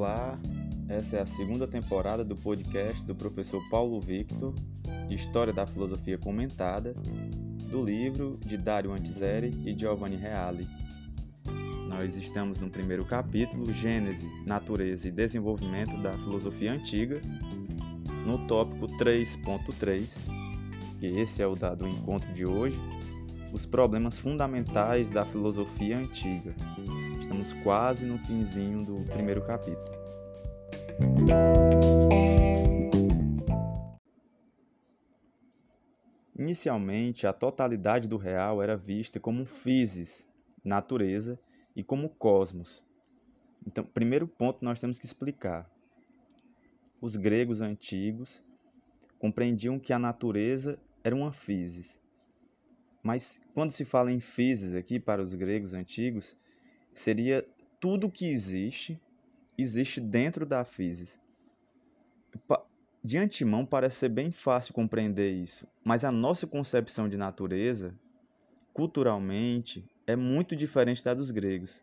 Olá, essa é a segunda temporada do podcast do professor Paulo Victor, História da Filosofia Comentada, do livro de Dario Antiseri e Giovanni Reale. Nós estamos no primeiro capítulo, Gênese, Natureza e Desenvolvimento da Filosofia Antiga, no tópico 3.3, que esse é o dado encontro de hoje, os problemas fundamentais da filosofia antiga. Estamos quase no finzinho do primeiro capítulo. Inicialmente, a totalidade do real era vista como physis, natureza, e como cosmos. Então, primeiro ponto nós temos que explicar. Os gregos antigos compreendiam que a natureza era uma physis mas quando se fala em physis aqui para os gregos antigos, seria tudo que existe, existe dentro da physis. De antemão parece ser bem fácil compreender isso, mas a nossa concepção de natureza, culturalmente, é muito diferente da dos gregos.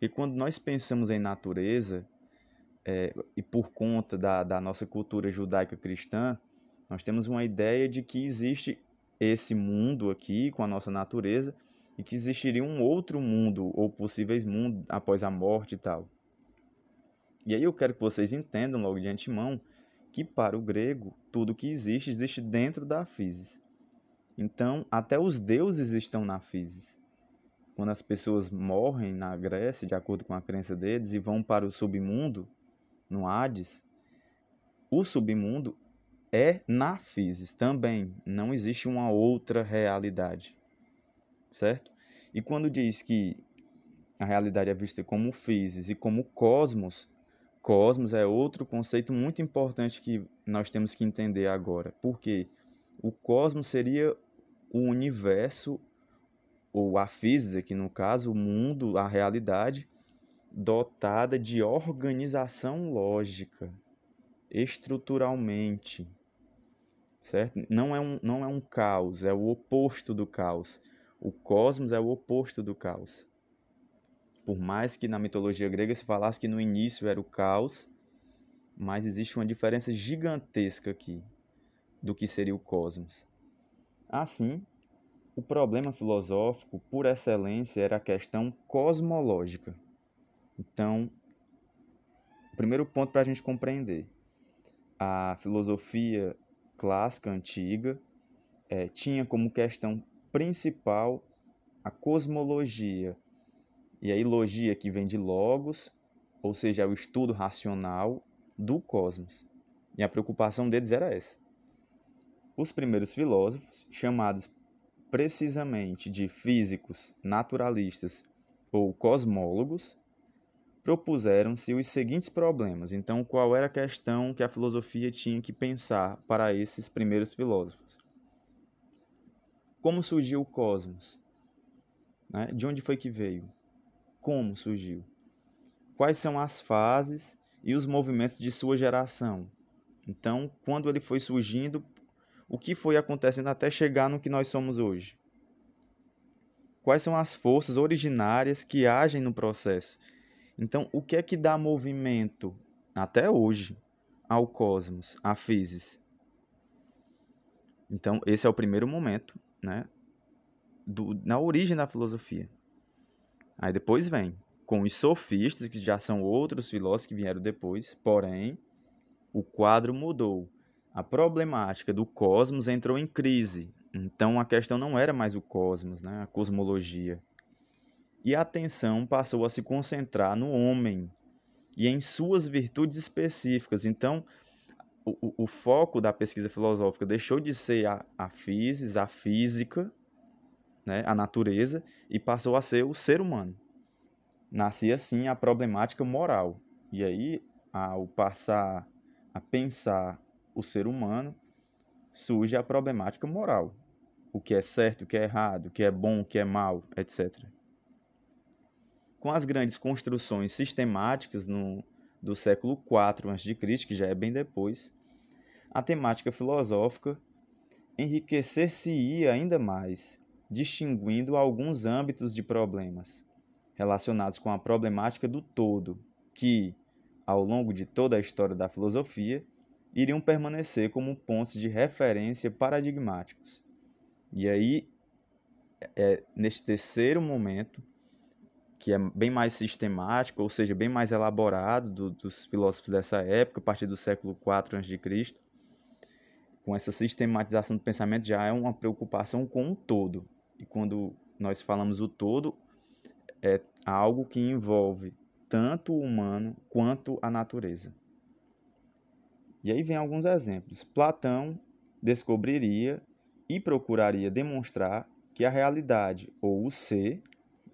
E quando nós pensamos em natureza, é, e por conta da, da nossa cultura judaica cristã, nós temos uma ideia de que existe esse mundo aqui com a nossa natureza e que existiria um outro mundo ou possíveis mundos após a morte e tal. E aí eu quero que vocês entendam logo de antemão que para o grego tudo que existe existe dentro da physis. Então, até os deuses estão na physis. Quando as pessoas morrem na Grécia, de acordo com a crença deles, e vão para o submundo, no Hades, o submundo é na physis também, não existe uma outra realidade, certo? E quando diz que a realidade é vista como physis e como cosmos, cosmos é outro conceito muito importante que nós temos que entender agora, porque o cosmos seria o universo ou a física, que no caso o mundo, a realidade dotada de organização lógica, estruturalmente, certo? Não é um, não é um caos, é o oposto do caos. O cosmos é o oposto do caos. Por mais que na mitologia grega se falasse que no início era o caos, mas existe uma diferença gigantesca aqui do que seria o cosmos. Assim, o problema filosófico por excelência era a questão cosmológica. Então, o primeiro ponto para a gente compreender: a filosofia clássica antiga é, tinha como questão principal a cosmologia. E aí, logia que vem de logos, ou seja, o estudo racional do cosmos. E a preocupação deles era essa. Os primeiros filósofos, chamados precisamente de físicos, naturalistas ou cosmólogos, propuseram-se os seguintes problemas. Então, qual era a questão que a filosofia tinha que pensar para esses primeiros filósofos? Como surgiu o cosmos? Né? De onde foi que veio? Como surgiu? Quais são as fases e os movimentos de sua geração? Então, quando ele foi surgindo, o que foi acontecendo até chegar no que nós somos hoje? Quais são as forças originárias que agem no processo? Então, o que é que dá movimento até hoje ao cosmos, à physis? Então, esse é o primeiro momento, né, do, na origem da filosofia. Aí depois vem com os sofistas, que já são outros filósofos que vieram depois, porém, o quadro mudou. A problemática do cosmos entrou em crise. Então a questão não era mais o cosmos, né, a cosmologia e a atenção passou a se concentrar no homem e em suas virtudes específicas. Então, o, foco da pesquisa filosófica deixou de ser a, a physis, a física, né, a natureza, e passou a ser o ser humano. Nascia assim a problemática moral. E aí, ao passar a pensar o ser humano, surge a problemática moral. O que é certo, o que é errado, o que é bom, o que é mal, etc com as grandes construções sistemáticas no, do século IV a.C., que já é bem depois, a temática filosófica enriquecer-se-ia ainda mais, distinguindo alguns âmbitos de problemas relacionados com a problemática do todo, que, ao longo de toda a história da filosofia, iriam permanecer como pontos de referência paradigmáticos. E aí, é, neste terceiro momento, que é bem mais sistemático, ou seja, bem mais elaborado do, dos filósofos dessa época, a partir do século IV a.C., com essa sistematização do pensamento já é uma preocupação com o todo. E quando nós falamos o todo, é algo que envolve tanto o humano quanto a natureza. E aí vem alguns exemplos. Platão descobriria e procuraria demonstrar que a realidade, ou o ser,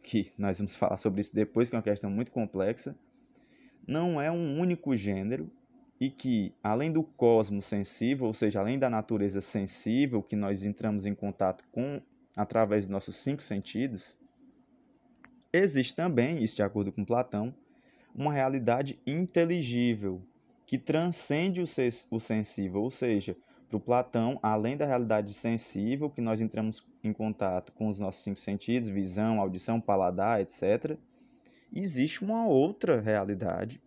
que nós vamos falar sobre isso depois, que é uma questão muito complexa, não é um único gênero e que, além do cosmos sensível, ou seja, além da natureza sensível que nós entramos em contato com através dos nossos cinco sentidos, existe também, isso de acordo com Platão, uma realidade inteligível que transcende o sensível, ou seja, para o Platão, além da realidade sensível, que nós entramos em contato com os nossos cinco sentidos, visão, audição, paladar, etc., existe uma outra realidade,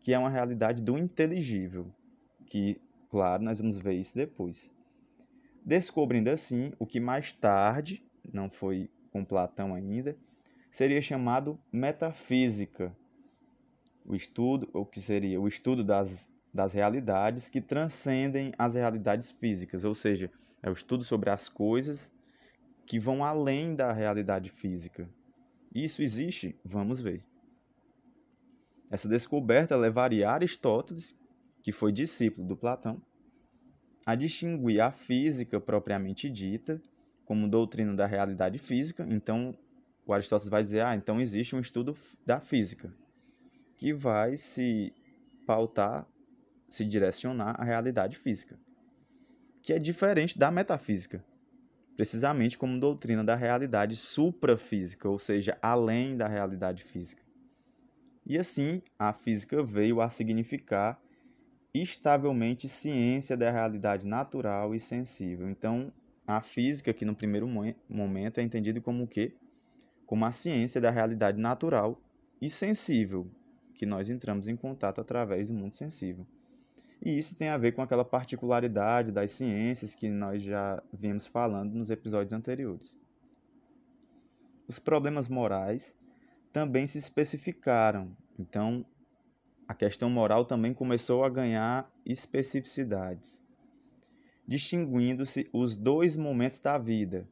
que é uma realidade do inteligível, que, claro, nós vamos ver isso depois. Descobrindo assim o que mais tarde, não foi com Platão ainda, seria chamado metafísica, o estudo, o que seria o estudo das das realidades que transcendem as realidades físicas, ou seja, é o estudo sobre as coisas que vão além da realidade física. Isso existe? Vamos ver. Essa descoberta levaria Aristóteles, que foi discípulo do Platão, a distinguir a física propriamente dita como doutrina da realidade física. Então, o Aristóteles vai dizer: ah, então existe um estudo da física que vai se pautar se direcionar à realidade física, que é diferente da metafísica, precisamente como doutrina da realidade suprafísica, ou seja, além da realidade física. E assim, a física veio a significar estavelmente ciência da realidade natural e sensível. Então, a física, que no primeiro momento é entendida como o quê? Como a ciência da realidade natural e sensível, que nós entramos em contato através do mundo sensível. E isso tem a ver com aquela particularidade das ciências que nós já vimos falando nos episódios anteriores. Os problemas morais também se especificaram, então a questão moral também começou a ganhar especificidades, distinguindo-se os dois momentos da vida,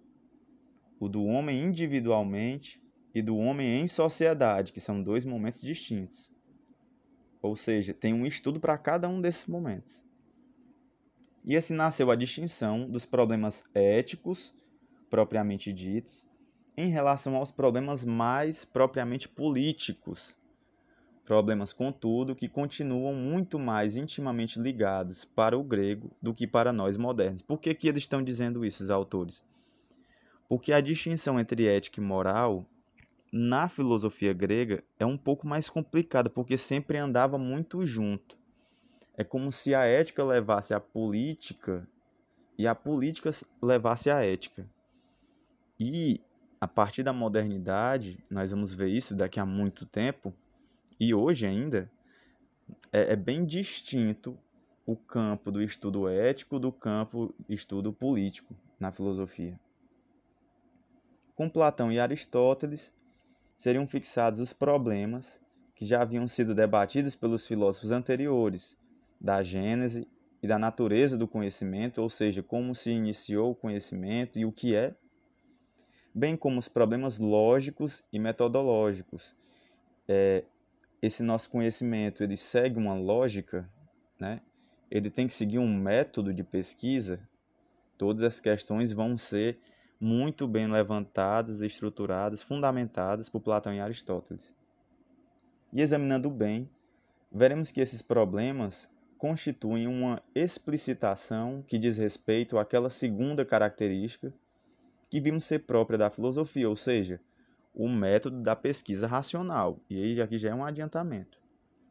o do homem individualmente e do homem em sociedade, que são dois momentos distintos. Ou seja, tem um estudo para cada um desses momentos. E assim nasceu a distinção dos problemas éticos, propriamente ditos, em relação aos problemas mais propriamente políticos. Problemas, contudo, que continuam muito mais intimamente ligados para o grego do que para nós modernos. Por que, que eles estão dizendo isso, os autores? Porque a distinção entre ética e moral na filosofia grega é um pouco mais complicada, porque sempre andava muito junto. É como se a ética levasse a política e a política levasse a ética. E a partir da modernidade, nós vamos ver isso daqui a muito tempo, e hoje ainda, é, é bem distinto o campo do estudo ético do campo do estudo político na filosofia. Com Platão e Aristóteles, seriam fixados os problemas que já haviam sido debatidos pelos filósofos anteriores, da gênese e da natureza do conhecimento, ou seja, como se iniciou o conhecimento e o que é, bem como os problemas lógicos e metodológicos. É, esse nosso conhecimento ele segue uma lógica, né? ele tem que seguir um método de pesquisa, todas as questões vão ser muito bem levantadas, estruturadas, fundamentadas por Platão e Aristóteles. E examinando bem, veremos que esses problemas constituem uma explicitação que diz respeito àquela segunda característica que vimos ser própria da filosofia, ou seja, o método da pesquisa racional. E aí aqui já é um adiantamento.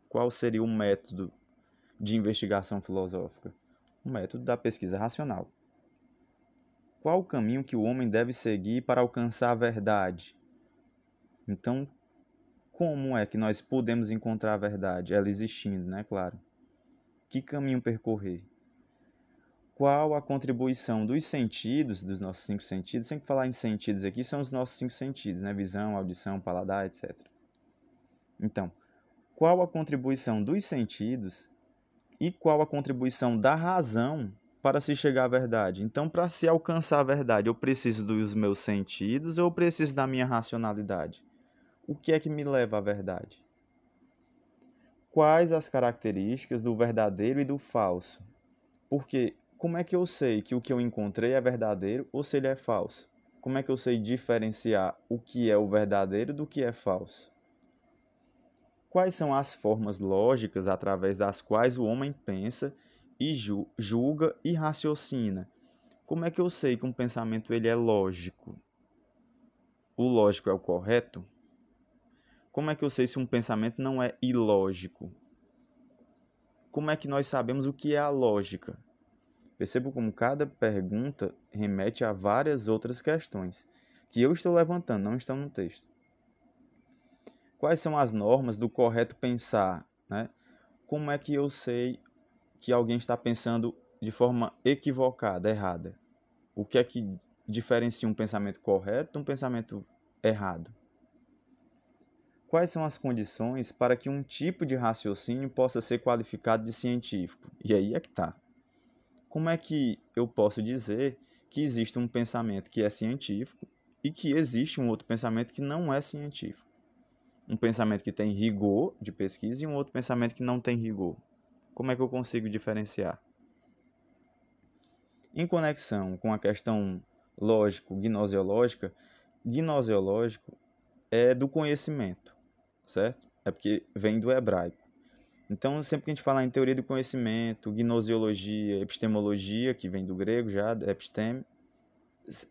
Qual seria o método de investigação filosófica? O método da pesquisa racional. Qual o caminho que o homem deve seguir para alcançar a verdade? Então, como é que nós podemos encontrar a verdade? Ela existindo, né? Claro. Que caminho percorrer? Qual a contribuição dos sentidos, dos nossos cinco sentidos? Sempre falar em sentidos aqui são os nossos cinco sentidos, né? Visão, audição, paladar, etc. Então, qual a contribuição dos sentidos e qual a contribuição da razão para se chegar à verdade? Então, para se alcançar a verdade, eu preciso dos meus sentidos ou eu preciso da minha racionalidade? O que é que me leva à verdade? Quais as características do verdadeiro e do falso? Porque como é que eu sei que o que eu encontrei é verdadeiro ou se ele é falso? Como é que eu sei diferenciar o que é o verdadeiro do que é falso? Quais são as formas lógicas através das quais o homem pensa e julga e raciocina? Como é que eu sei que um pensamento ele é lógico? O lógico é o correto? Como é que eu sei se um pensamento não é ilógico? Como é que nós sabemos o que é a lógica? Percebo como cada pergunta remete a várias outras questões que eu estou levantando, não estão no texto. Quais são as normas do correto pensar? Né? Como é que eu sei que alguém está pensando de forma equivocada, errada? O que é que diferencia um pensamento correto de um pensamento errado? Quais são as condições para que um tipo de raciocínio possa ser qualificado de científico? E aí é que está. Como é que eu posso dizer que existe um pensamento que é científico e que existe um outro pensamento que não é científico? Um pensamento que tem rigor de pesquisa e um outro pensamento que não tem rigor. Como é que eu consigo diferenciar? Em conexão com a questão lógico-gnoseológica, gnoseológico é do conhecimento certo? É porque vem do hebraico. Então, sempre que a gente fala em teoria do conhecimento, gnoseologia, epistemologia, que vem do grego já, episteme,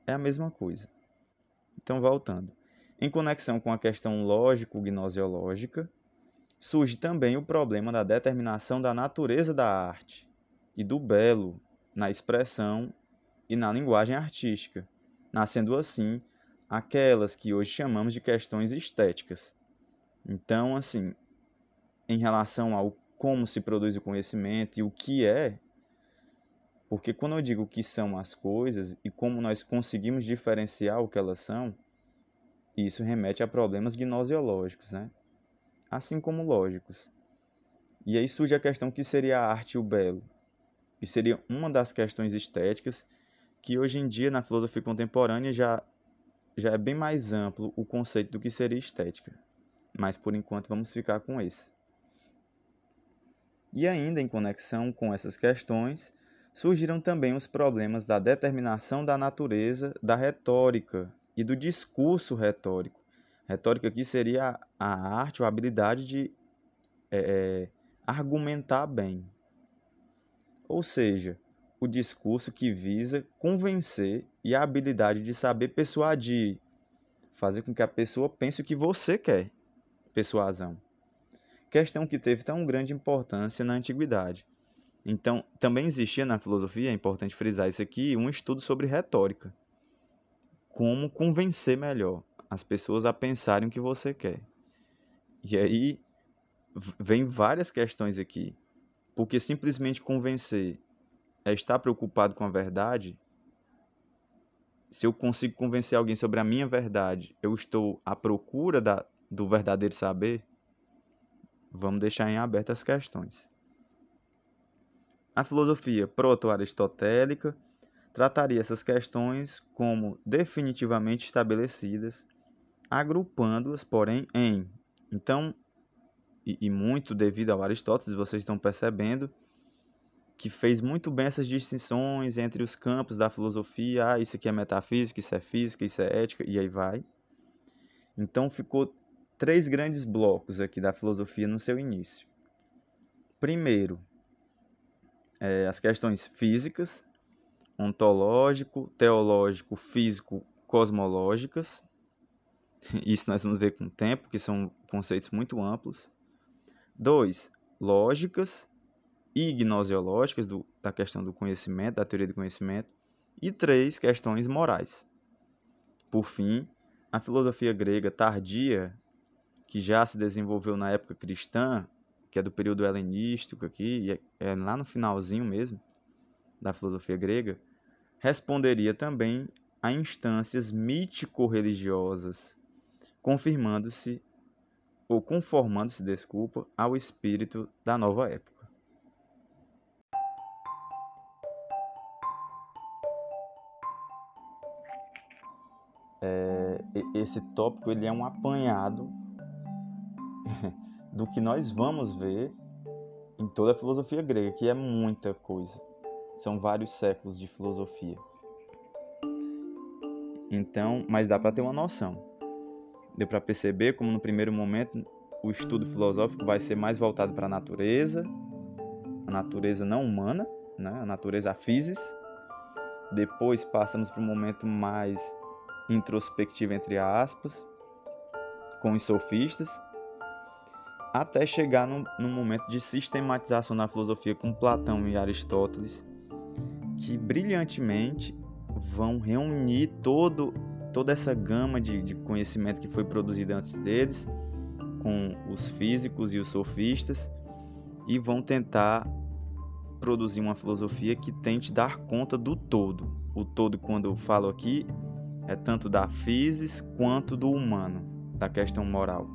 é a mesma coisa. Então, voltando. Em conexão com a questão lógico-gnoseológica, surge também o problema da determinação da natureza da arte e do belo na expressão e na linguagem artística, nascendo assim aquelas que hoje chamamos de questões estéticas, então, assim, em relação ao como se produz o conhecimento e o que é, porque quando eu digo o que são as coisas e como nós conseguimos diferenciar o que elas são, isso remete a problemas gnoseológicos, né? Assim como lógicos. E aí surge a questão que seria a arte e o belo. E seria uma das questões estéticas que hoje em dia na filosofia contemporânea já já é bem mais amplo o conceito do que seria estética mas por enquanto vamos ficar com esse. E ainda em conexão com essas questões, surgiram também os problemas da determinação da natureza da retórica e do discurso retórico. Retórica aqui seria a arte ou a habilidade de é, é, argumentar bem. Ou seja, o discurso que visa convencer e a habilidade de saber persuadir, fazer com que a pessoa pense o que você quer persuasão. Questão que teve tão grande importância na antiguidade. Então, também existia na filosofia, é importante frisar isso aqui, um estudo sobre retórica. Como convencer melhor as pessoas a pensarem o que você quer. E aí vem várias questões aqui. Porque simplesmente convencer é estar preocupado com a verdade. Se eu consigo convencer alguém sobre a minha verdade, eu estou à procura da, do verdadeiro saber, vamos deixar em aberto as questões. A filosofia proto-aristotélica trataria essas questões como definitivamente estabelecidas, agrupando-as, porém, em. Então, e, e, muito devido ao Aristóteles, vocês estão percebendo que fez muito bem essas distinções entre os campos da filosofia. Ah, isso aqui é metafísica, isso é física, isso é ética, e aí vai. Então ficou três grandes blocos aqui da filosofia no seu início. Primeiro, é, as questões físicas, ontológico, teológico, físico, cosmológicas. Isso nós vamos ver com o tempo, que são conceitos muito amplos. Dois, lógicas e gnoseológicas, do, da questão do conhecimento, da teoria do conhecimento. E três, questões morais. Por fim, a filosofia grega tardia que já se desenvolveu na época cristã, que é do período helenístico aqui, é, é lá no finalzinho mesmo da filosofia grega, responderia também a instâncias mítico-religiosas, confirmando-se ou conformando-se, desculpa, ao espírito da nova época. É, esse tópico ele é um apanhado do que nós vamos ver em toda a filosofia grega, que é muita coisa. São vários séculos de filosofia. Então, mas dá para ter uma noção. Deu para perceber como no primeiro momento o estudo filosófico vai ser mais voltado para a natureza, a natureza não humana, né? a natureza a physis. Depois passamos para um momento mais introspectivo entre aspas, com os sofistas, até chegar num, num momento de sistematização da filosofia com Platão e Aristóteles, que brilhantemente vão reunir todo, toda essa gama de, de conhecimento que foi produzida antes deles, com os físicos e os sofistas, e vão tentar produzir uma filosofia que tente dar conta do todo. O todo, quando eu falo aqui, é tanto da physis quanto do humano, da questão moral.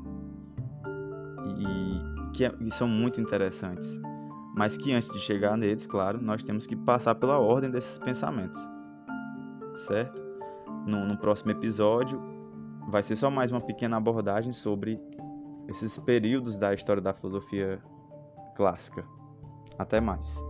E que, é, que são muito interessantes. Mas que antes de chegar neles, claro, nós temos que passar pela ordem desses pensamentos certo? No, no próximo episódio vai ser só mais uma pequena abordagem sobre esses períodos da história da filosofia clássica. Até mais.